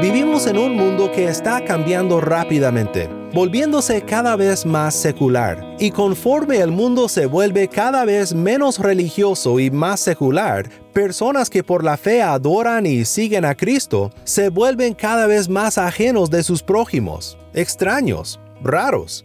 Vivimos en un mundo que está cambiando rápidamente, volviéndose cada vez más secular. Y conforme el mundo se vuelve cada vez menos religioso y más secular, personas que por la fe adoran y siguen a Cristo se vuelven cada vez más ajenos de sus prójimos, extraños, raros.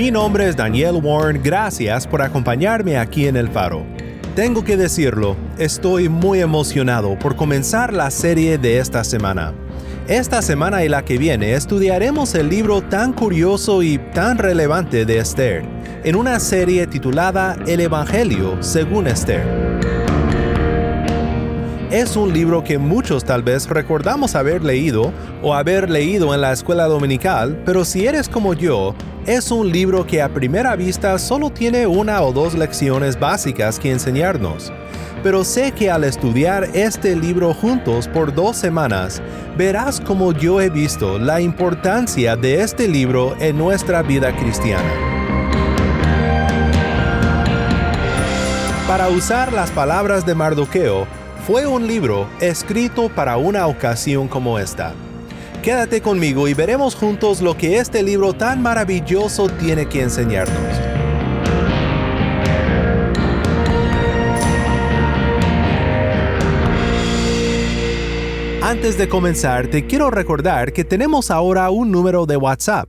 Mi nombre es Daniel Warren, gracias por acompañarme aquí en El Faro. Tengo que decirlo, estoy muy emocionado por comenzar la serie de esta semana. Esta semana y la que viene estudiaremos el libro tan curioso y tan relevante de Esther, en una serie titulada El Evangelio según Esther. Es un libro que muchos tal vez recordamos haber leído o haber leído en la escuela dominical, pero si eres como yo, es un libro que a primera vista solo tiene una o dos lecciones básicas que enseñarnos. Pero sé que al estudiar este libro juntos por dos semanas, verás como yo he visto la importancia de este libro en nuestra vida cristiana. Para usar las palabras de Mardoqueo, fue un libro escrito para una ocasión como esta. Quédate conmigo y veremos juntos lo que este libro tan maravilloso tiene que enseñarnos. Antes de comenzar, te quiero recordar que tenemos ahora un número de WhatsApp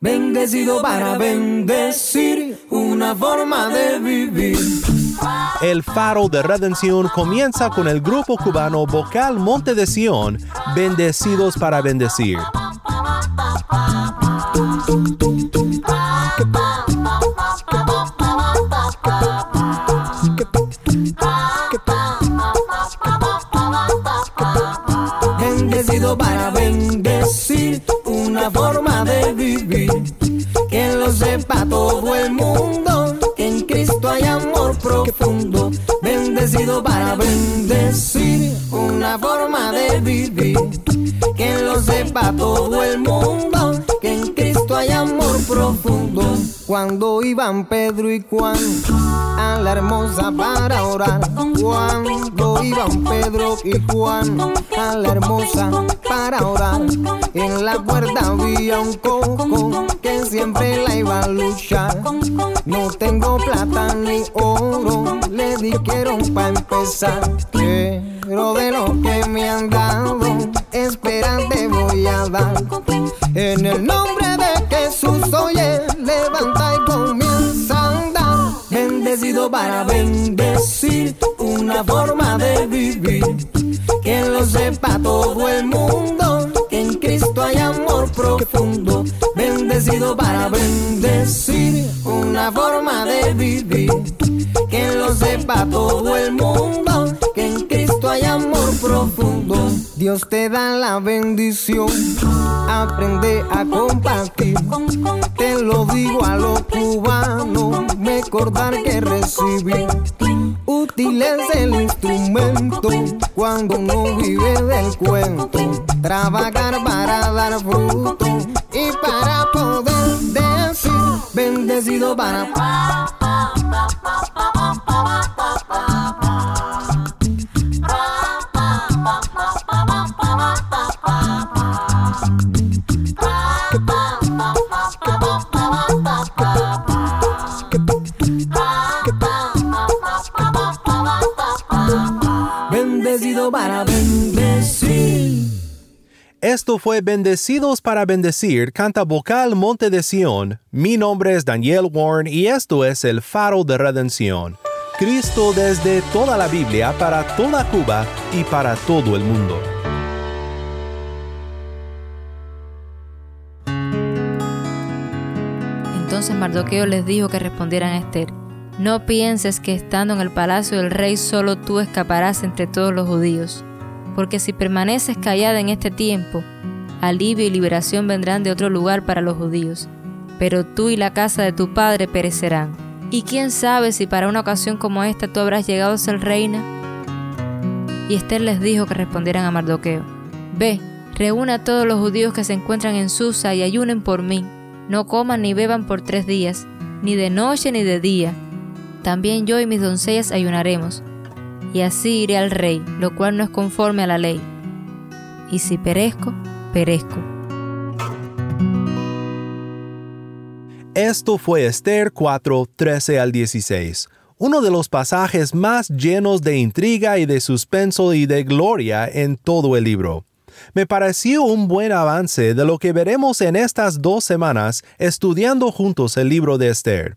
Bendecido para bendecir, una forma de vivir. El faro de redención comienza con el grupo cubano vocal Monte de Sion, Bendecidos para bendecir. Bendecido para bendecir, una forma de vivir. Que lo sepa todo el mundo, que en Cristo hay amor profundo. Bendecido para bendecir, una forma de vivir. Que lo sepa todo el mundo, que en Cristo hay amor profundo. Cuando iban Pedro y Juan a la hermosa para orar. Cuando iban Pedro y Juan a la hermosa para orar. En la puerta había un coco que siempre la iba a luchar. No tengo plata ni oro, le dijeron para empezar. Pero de lo que me han dado, espera te voy a dar. En el nombre de Jesús, oye, levanta y. Bendecido para bendecir, una forma de vivir. Que lo sepa todo el mundo, que en Cristo hay amor profundo. Bendecido para bendecir, una forma de vivir. Que lo sepa todo el mundo, que en Cristo hay amor profundo. Dios te da la bendición, aprende a compartir. Te lo digo a los cubanos, recordar que recibir. Útil es el instrumento cuando uno vive del cuento. Trabajar para dar fruto y para poder decir bendecido para. Esto fue Bendecidos para Bendecir, canta vocal Monte de Sión. Mi nombre es Daniel Warren y esto es el faro de redención. Cristo desde toda la Biblia para toda Cuba y para todo el mundo. Entonces Mardoqueo les dijo que respondieran a Esther, no pienses que estando en el palacio del rey solo tú escaparás entre todos los judíos, porque si permaneces callada en este tiempo, alivio y liberación vendrán de otro lugar para los judíos, pero tú y la casa de tu padre perecerán. ¿Y quién sabe si para una ocasión como esta tú habrás llegado a ser reina? Y Esther les dijo que respondieran a Mardoqueo, Ve, reúna a todos los judíos que se encuentran en Susa y ayunen por mí, no coman ni beban por tres días, ni de noche ni de día. También yo y mis doncellas ayunaremos, y así iré al rey, lo cual no es conforme a la ley. Y si perezco, perezco. Esto fue Esther 4, 13 al 16, uno de los pasajes más llenos de intriga y de suspenso y de gloria en todo el libro. Me pareció un buen avance de lo que veremos en estas dos semanas estudiando juntos el libro de Esther.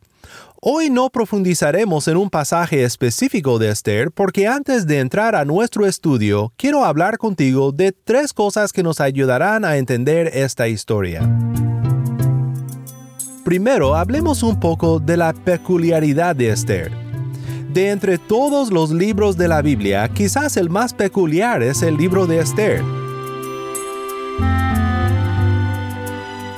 Hoy no profundizaremos en un pasaje específico de Esther porque antes de entrar a nuestro estudio quiero hablar contigo de tres cosas que nos ayudarán a entender esta historia. Primero, hablemos un poco de la peculiaridad de Esther. De entre todos los libros de la Biblia, quizás el más peculiar es el libro de Esther.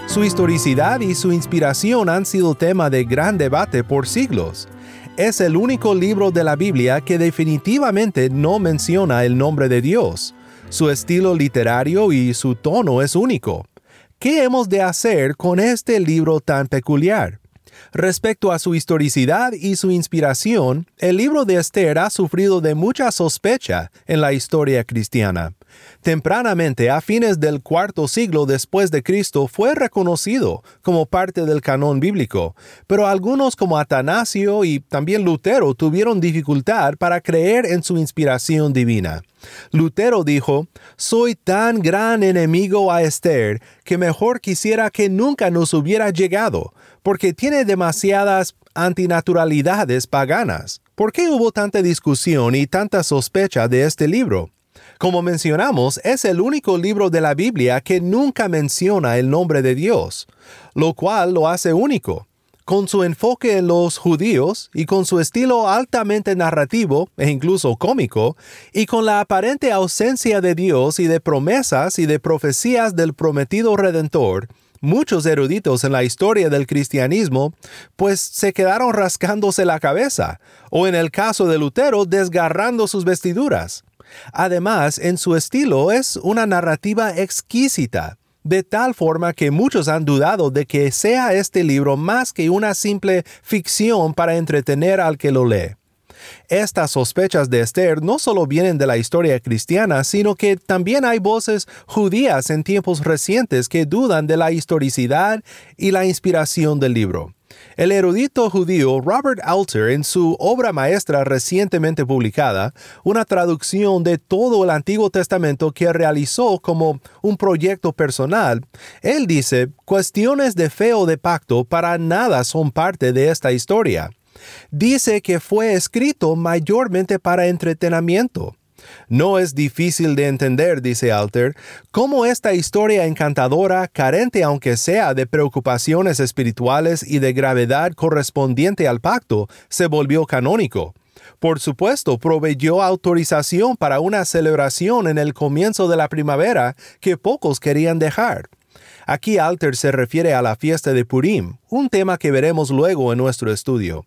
Su historicidad y su inspiración han sido tema de gran debate por siglos. Es el único libro de la Biblia que definitivamente no menciona el nombre de Dios. Su estilo literario y su tono es único. ¿Qué hemos de hacer con este libro tan peculiar? Respecto a su historicidad y su inspiración, el libro de Esther ha sufrido de mucha sospecha en la historia cristiana. Tempranamente, a fines del cuarto siglo después de Cristo, fue reconocido como parte del canon bíblico, pero algunos como Atanasio y también Lutero tuvieron dificultad para creer en su inspiración divina. Lutero dijo, Soy tan gran enemigo a Esther que mejor quisiera que nunca nos hubiera llegado, porque tiene demasiadas antinaturalidades paganas. ¿Por qué hubo tanta discusión y tanta sospecha de este libro? Como mencionamos, es el único libro de la Biblia que nunca menciona el nombre de Dios, lo cual lo hace único. Con su enfoque en los judíos y con su estilo altamente narrativo e incluso cómico, y con la aparente ausencia de Dios y de promesas y de profecías del prometido Redentor, muchos eruditos en la historia del cristianismo, pues se quedaron rascándose la cabeza, o en el caso de Lutero, desgarrando sus vestiduras. Además, en su estilo es una narrativa exquisita, de tal forma que muchos han dudado de que sea este libro más que una simple ficción para entretener al que lo lee. Estas sospechas de Esther no solo vienen de la historia cristiana, sino que también hay voces judías en tiempos recientes que dudan de la historicidad y la inspiración del libro. El erudito judío Robert Alter, en su obra maestra recientemente publicada, una traducción de todo el Antiguo Testamento que realizó como un proyecto personal, él dice, cuestiones de fe o de pacto para nada son parte de esta historia. Dice que fue escrito mayormente para entretenimiento. No es difícil de entender, dice Alter, cómo esta historia encantadora, carente aunque sea de preocupaciones espirituales y de gravedad correspondiente al pacto, se volvió canónico. Por supuesto, proveyó autorización para una celebración en el comienzo de la primavera que pocos querían dejar. Aquí Alter se refiere a la fiesta de Purim, un tema que veremos luego en nuestro estudio.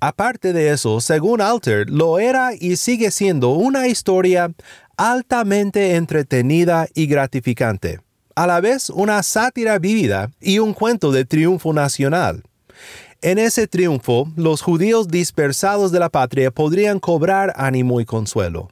Aparte de eso, según Alter, lo era y sigue siendo una historia altamente entretenida y gratificante, a la vez una sátira vívida y un cuento de triunfo nacional. En ese triunfo, los judíos dispersados de la patria podrían cobrar ánimo y consuelo.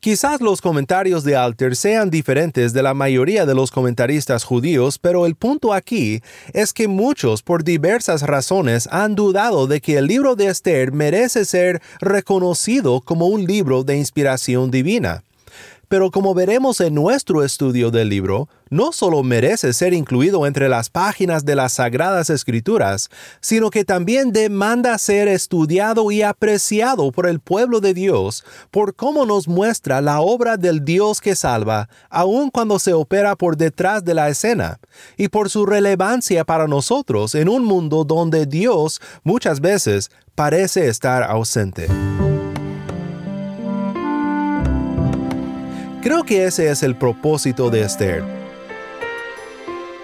Quizás los comentarios de Alter sean diferentes de la mayoría de los comentaristas judíos, pero el punto aquí es que muchos por diversas razones han dudado de que el libro de Esther merece ser reconocido como un libro de inspiración divina. Pero como veremos en nuestro estudio del libro, no solo merece ser incluido entre las páginas de las Sagradas Escrituras, sino que también demanda ser estudiado y apreciado por el pueblo de Dios por cómo nos muestra la obra del Dios que salva, aun cuando se opera por detrás de la escena, y por su relevancia para nosotros en un mundo donde Dios muchas veces parece estar ausente. Creo que ese es el propósito de Esther.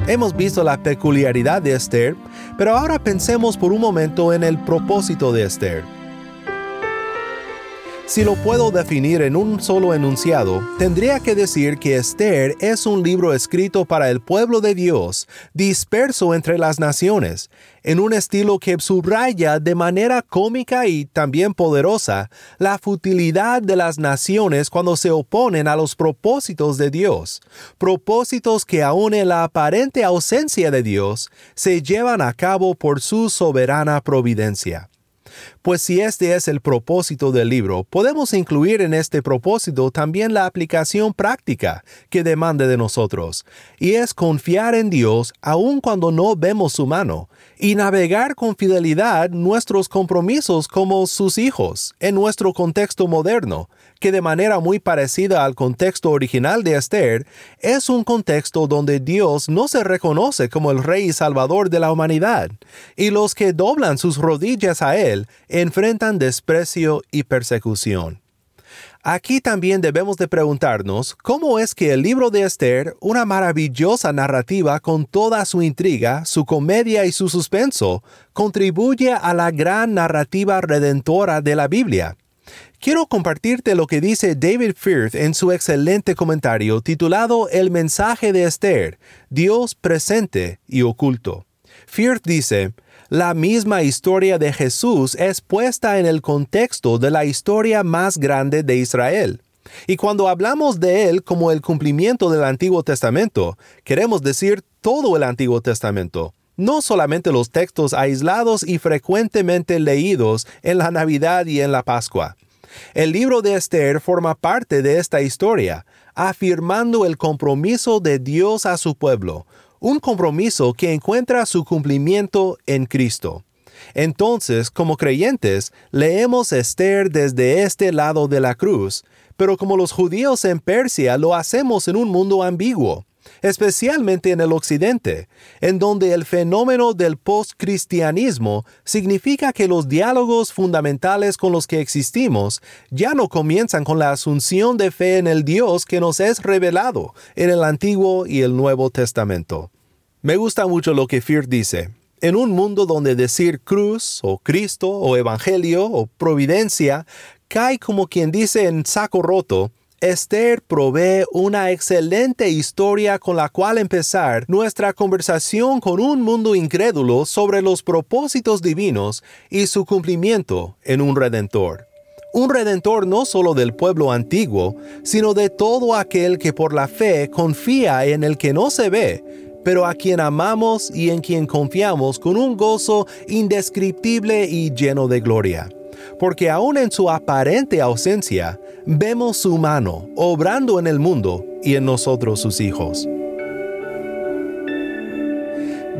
Hemos visto la peculiaridad de Esther, pero ahora pensemos por un momento en el propósito de Esther. Si lo puedo definir en un solo enunciado, tendría que decir que Esther es un libro escrito para el pueblo de Dios, disperso entre las naciones, en un estilo que subraya de manera cómica y también poderosa la futilidad de las naciones cuando se oponen a los propósitos de Dios, propósitos que aun en la aparente ausencia de Dios se llevan a cabo por su soberana providencia. Pues si este es el propósito del libro, podemos incluir en este propósito también la aplicación práctica que demande de nosotros, y es confiar en Dios aun cuando no vemos su mano, y navegar con fidelidad nuestros compromisos como sus hijos en nuestro contexto moderno, que de manera muy parecida al contexto original de Esther, es un contexto donde Dios no se reconoce como el Rey y Salvador de la humanidad, y los que doblan sus rodillas a Él enfrentan desprecio y persecución. Aquí también debemos de preguntarnos cómo es que el libro de Esther, una maravillosa narrativa con toda su intriga, su comedia y su suspenso, contribuye a la gran narrativa redentora de la Biblia. Quiero compartirte lo que dice David Firth en su excelente comentario titulado El mensaje de Esther, Dios presente y oculto. Firth dice, la misma historia de Jesús es puesta en el contexto de la historia más grande de Israel. Y cuando hablamos de él como el cumplimiento del Antiguo Testamento, queremos decir todo el Antiguo Testamento, no solamente los textos aislados y frecuentemente leídos en la Navidad y en la Pascua. El libro de Esther forma parte de esta historia, afirmando el compromiso de Dios a su pueblo, un compromiso que encuentra su cumplimiento en Cristo. Entonces, como creyentes, leemos Esther desde este lado de la cruz, pero como los judíos en Persia lo hacemos en un mundo ambiguo especialmente en el Occidente, en donde el fenómeno del postcristianismo significa que los diálogos fundamentales con los que existimos ya no comienzan con la asunción de fe en el Dios que nos es revelado en el Antiguo y el Nuevo Testamento. Me gusta mucho lo que Fear dice. En un mundo donde decir cruz o Cristo o Evangelio o providencia cae como quien dice en saco roto, Esther provee una excelente historia con la cual empezar nuestra conversación con un mundo incrédulo sobre los propósitos divinos y su cumplimiento en un redentor. Un redentor no solo del pueblo antiguo, sino de todo aquel que por la fe confía en el que no se ve, pero a quien amamos y en quien confiamos con un gozo indescriptible y lleno de gloria porque aun en su aparente ausencia, vemos su mano obrando en el mundo y en nosotros sus hijos.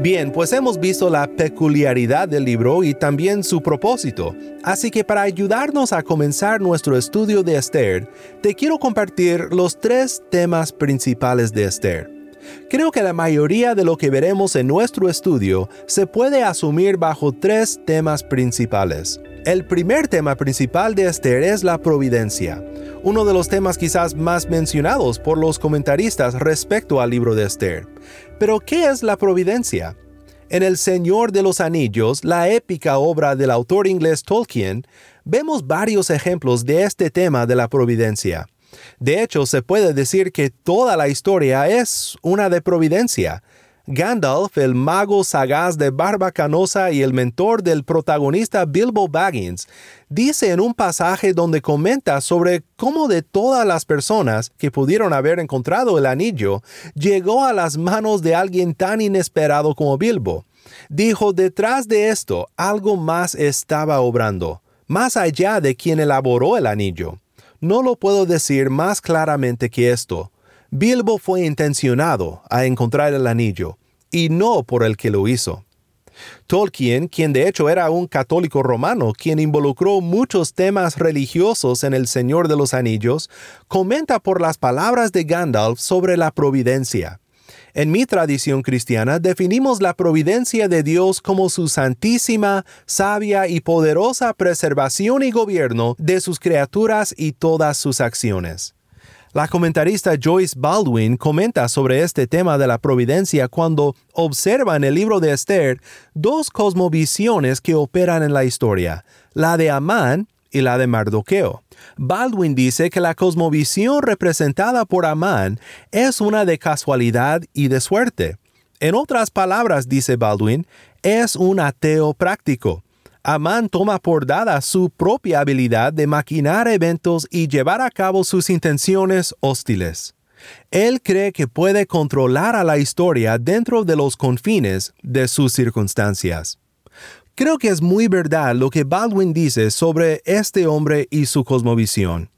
Bien, pues hemos visto la peculiaridad del libro y también su propósito, así que para ayudarnos a comenzar nuestro estudio de Esther, te quiero compartir los tres temas principales de Esther. Creo que la mayoría de lo que veremos en nuestro estudio se puede asumir bajo tres temas principales. El primer tema principal de Esther es la providencia, uno de los temas quizás más mencionados por los comentaristas respecto al libro de Esther. Pero, ¿qué es la providencia? En El Señor de los Anillos, la épica obra del autor inglés Tolkien, vemos varios ejemplos de este tema de la providencia. De hecho, se puede decir que toda la historia es una de providencia, Gandalf, el mago sagaz de barba canosa y el mentor del protagonista Bilbo Baggins, dice en un pasaje donde comenta sobre cómo de todas las personas que pudieron haber encontrado el anillo, llegó a las manos de alguien tan inesperado como Bilbo. Dijo, detrás de esto algo más estaba obrando, más allá de quien elaboró el anillo. No lo puedo decir más claramente que esto. Bilbo fue intencionado a encontrar el anillo, y no por el que lo hizo. Tolkien, quien de hecho era un católico romano, quien involucró muchos temas religiosos en El Señor de los Anillos, comenta por las palabras de Gandalf sobre la providencia. En mi tradición cristiana definimos la providencia de Dios como su santísima, sabia y poderosa preservación y gobierno de sus criaturas y todas sus acciones. La comentarista Joyce Baldwin comenta sobre este tema de la providencia cuando observa en el libro de Esther dos cosmovisiones que operan en la historia, la de Amán y la de Mardoqueo. Baldwin dice que la cosmovisión representada por Amán es una de casualidad y de suerte. En otras palabras, dice Baldwin, es un ateo práctico. Amán toma por dada su propia habilidad de maquinar eventos y llevar a cabo sus intenciones hostiles. Él cree que puede controlar a la historia dentro de los confines de sus circunstancias. Creo que es muy verdad lo que Baldwin dice sobre este hombre y su cosmovisión.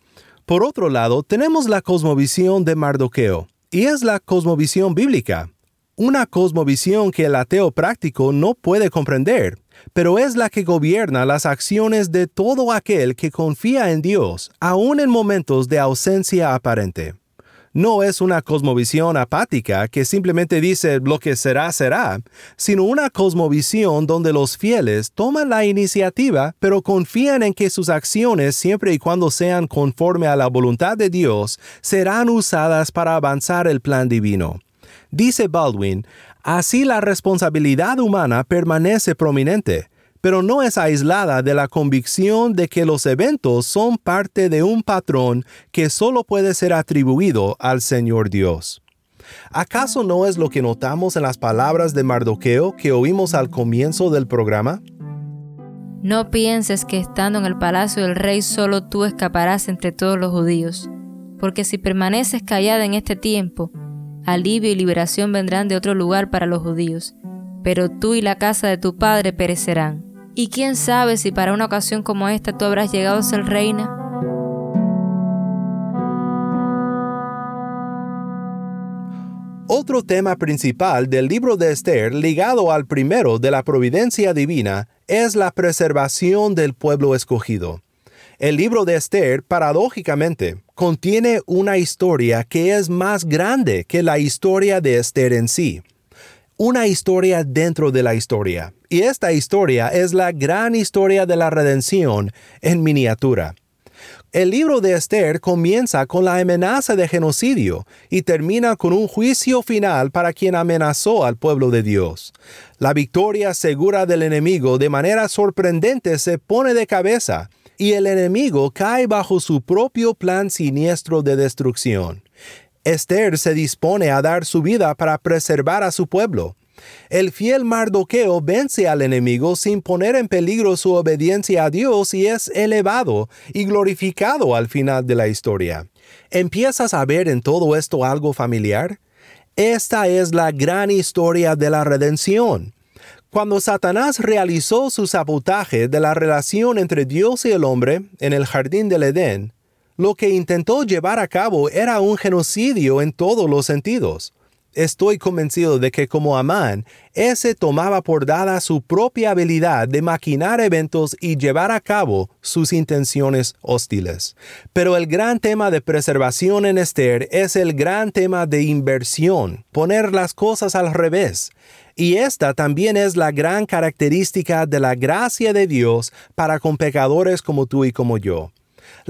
Por otro lado, tenemos la cosmovisión de Mardoqueo, y es la cosmovisión bíblica, una cosmovisión que el ateo práctico no puede comprender, pero es la que gobierna las acciones de todo aquel que confía en Dios, aun en momentos de ausencia aparente. No es una cosmovisión apática que simplemente dice lo que será será, sino una cosmovisión donde los fieles toman la iniciativa, pero confían en que sus acciones, siempre y cuando sean conforme a la voluntad de Dios, serán usadas para avanzar el plan divino. Dice Baldwin, Así la responsabilidad humana permanece prominente, pero no es aislada de la convicción de que los eventos son parte de un patrón que solo puede ser atribuido al Señor Dios. ¿Acaso no es lo que notamos en las palabras de Mardoqueo que oímos al comienzo del programa? No pienses que estando en el palacio del rey solo tú escaparás entre todos los judíos, porque si permaneces callada en este tiempo, alivio y liberación vendrán de otro lugar para los judíos, pero tú y la casa de tu padre perecerán. ¿Y quién sabe si para una ocasión como esta tú habrás llegado a ser reina? Otro tema principal del libro de Esther, ligado al primero de la providencia divina, es la preservación del pueblo escogido. El libro de Esther, paradójicamente, contiene una historia que es más grande que la historia de Esther en sí. Una historia dentro de la historia. Y esta historia es la gran historia de la redención en miniatura. El libro de Esther comienza con la amenaza de genocidio y termina con un juicio final para quien amenazó al pueblo de Dios. La victoria segura del enemigo de manera sorprendente se pone de cabeza y el enemigo cae bajo su propio plan siniestro de destrucción. Esther se dispone a dar su vida para preservar a su pueblo. El fiel Mardoqueo vence al enemigo sin poner en peligro su obediencia a Dios y es elevado y glorificado al final de la historia. ¿Empiezas a ver en todo esto algo familiar? Esta es la gran historia de la redención. Cuando Satanás realizó su sabotaje de la relación entre Dios y el hombre en el jardín del Edén, lo que intentó llevar a cabo era un genocidio en todos los sentidos. Estoy convencido de que como Amán, ese tomaba por dada su propia habilidad de maquinar eventos y llevar a cabo sus intenciones hostiles. Pero el gran tema de preservación en Esther es el gran tema de inversión, poner las cosas al revés. Y esta también es la gran característica de la gracia de Dios para con pecadores como tú y como yo.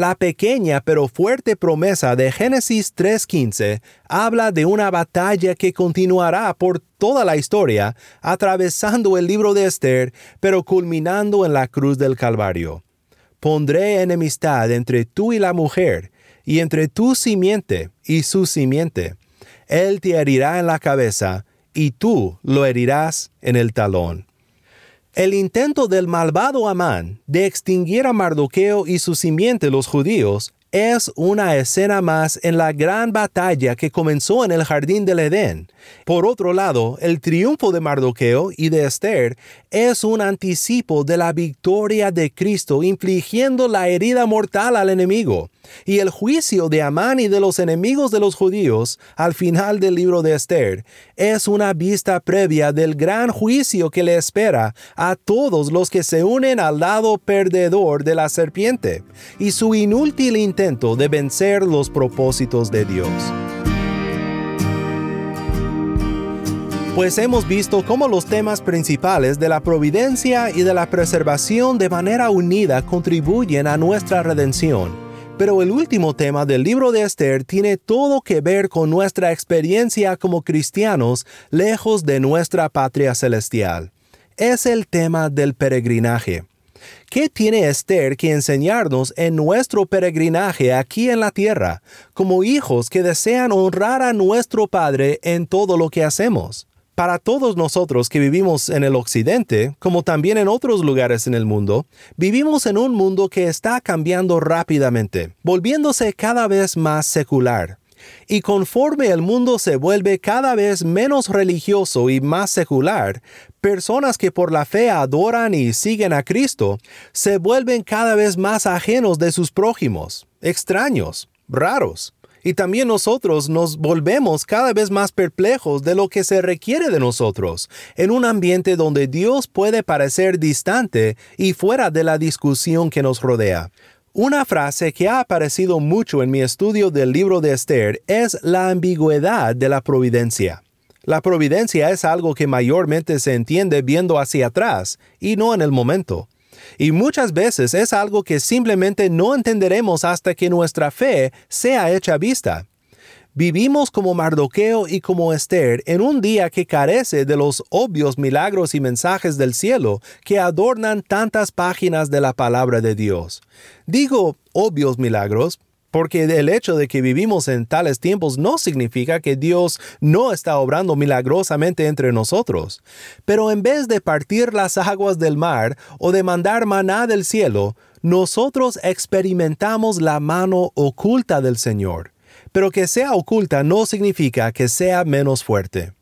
La pequeña pero fuerte promesa de Génesis 3.15 habla de una batalla que continuará por toda la historia, atravesando el libro de Esther, pero culminando en la cruz del Calvario. Pondré enemistad entre tú y la mujer, y entre tu simiente y su simiente. Él te herirá en la cabeza, y tú lo herirás en el talón. El intento del malvado Amán de extinguir a Mardoqueo y su simiente los judíos es una escena más en la gran batalla que comenzó en el jardín del Edén. Por otro lado, el triunfo de Mardoqueo y de Esther es un anticipo de la victoria de Cristo infligiendo la herida mortal al enemigo. Y el juicio de Amán y de los enemigos de los judíos al final del libro de Esther es una vista previa del gran juicio que le espera a todos los que se unen al lado perdedor de la serpiente y su inútil de vencer los propósitos de Dios. Pues hemos visto cómo los temas principales de la providencia y de la preservación de manera unida contribuyen a nuestra redención pero el último tema del libro de Esther tiene todo que ver con nuestra experiencia como cristianos lejos de nuestra patria celestial. Es el tema del peregrinaje. ¿Qué tiene Esther que enseñarnos en nuestro peregrinaje aquí en la tierra, como hijos que desean honrar a nuestro Padre en todo lo que hacemos? Para todos nosotros que vivimos en el occidente, como también en otros lugares en el mundo, vivimos en un mundo que está cambiando rápidamente, volviéndose cada vez más secular. Y conforme el mundo se vuelve cada vez menos religioso y más secular, personas que por la fe adoran y siguen a Cristo se vuelven cada vez más ajenos de sus prójimos, extraños, raros y también nosotros nos volvemos cada vez más perplejos de lo que se requiere de nosotros, en un ambiente donde Dios puede parecer distante y fuera de la discusión que nos rodea. Una frase que ha aparecido mucho en mi estudio del libro de Esther es la ambigüedad de la providencia. La providencia es algo que mayormente se entiende viendo hacia atrás y no en el momento y muchas veces es algo que simplemente no entenderemos hasta que nuestra fe sea hecha vista. Vivimos como Mardoqueo y como Esther en un día que carece de los obvios milagros y mensajes del cielo que adornan tantas páginas de la palabra de Dios. Digo obvios milagros porque el hecho de que vivimos en tales tiempos no significa que Dios no está obrando milagrosamente entre nosotros. Pero en vez de partir las aguas del mar o de mandar maná del cielo, nosotros experimentamos la mano oculta del Señor. Pero que sea oculta no significa que sea menos fuerte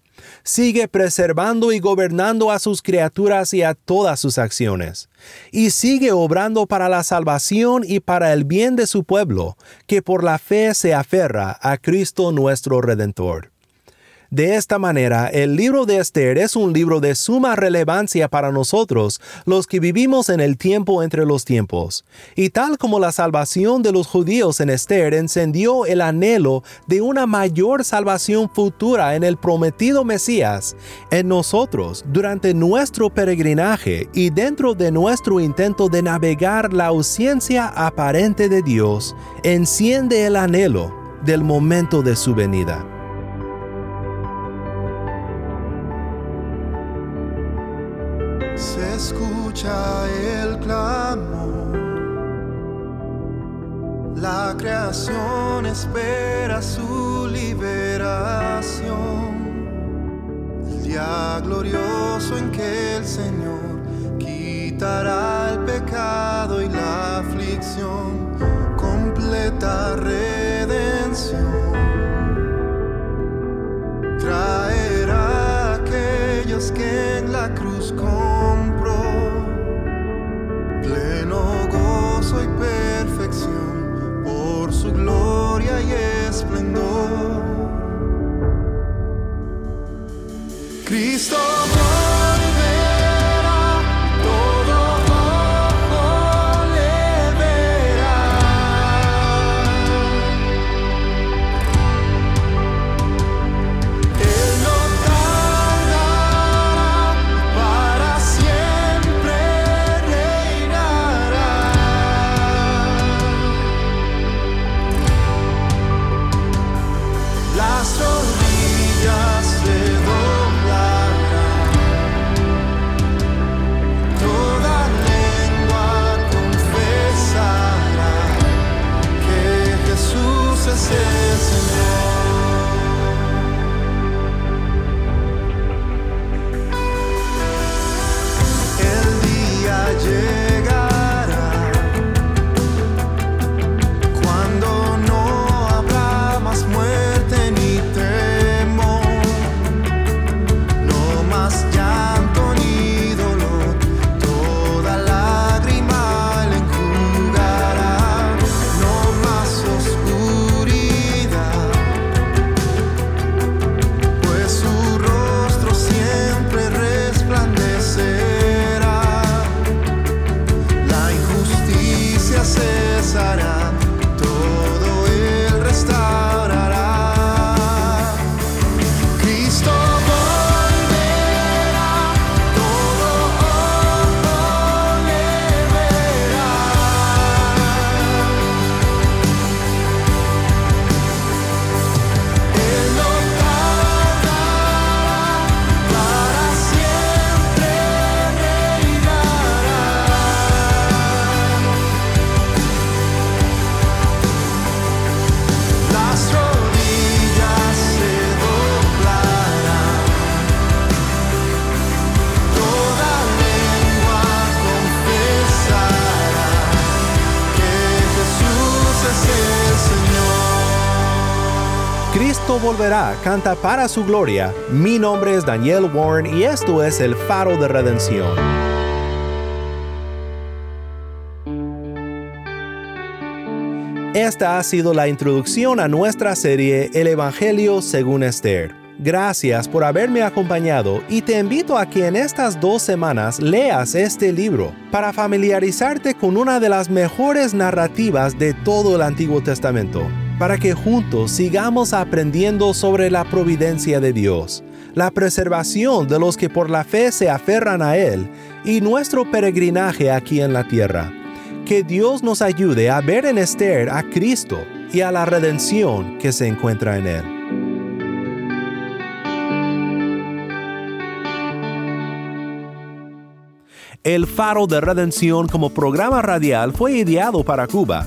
sigue preservando y gobernando a sus criaturas y a todas sus acciones, y sigue obrando para la salvación y para el bien de su pueblo, que por la fe se aferra a Cristo nuestro Redentor. De esta manera, el libro de Esther es un libro de suma relevancia para nosotros, los que vivimos en el tiempo entre los tiempos. Y tal como la salvación de los judíos en Esther encendió el anhelo de una mayor salvación futura en el prometido Mesías, en nosotros, durante nuestro peregrinaje y dentro de nuestro intento de navegar la ausencia aparente de Dios, enciende el anhelo del momento de su venida. El clamor. La creación espera su liberación. El día glorioso en que el Señor quitará el pecado y la aflicción. Completa redención. Traerá a aquellos que en la cruz compró canta para su gloria. Mi nombre es Daniel Warren y esto es el faro de redención. Esta ha sido la introducción a nuestra serie El Evangelio según Esther. Gracias por haberme acompañado y te invito a que en estas dos semanas leas este libro para familiarizarte con una de las mejores narrativas de todo el Antiguo Testamento, para que juntos sigamos aprendiendo sobre la providencia de Dios, la preservación de los que por la fe se aferran a Él y nuestro peregrinaje aquí en la tierra. Que Dios nos ayude a ver en Esther a Cristo y a la redención que se encuentra en Él. El Faro de Redención como programa radial fue ideado para Cuba,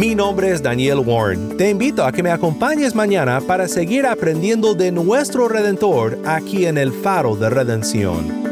Mi nombre es Daniel Warren. Te invito a que me acompañes mañana para seguir aprendiendo de nuestro Redentor aquí en el Faro de Redención.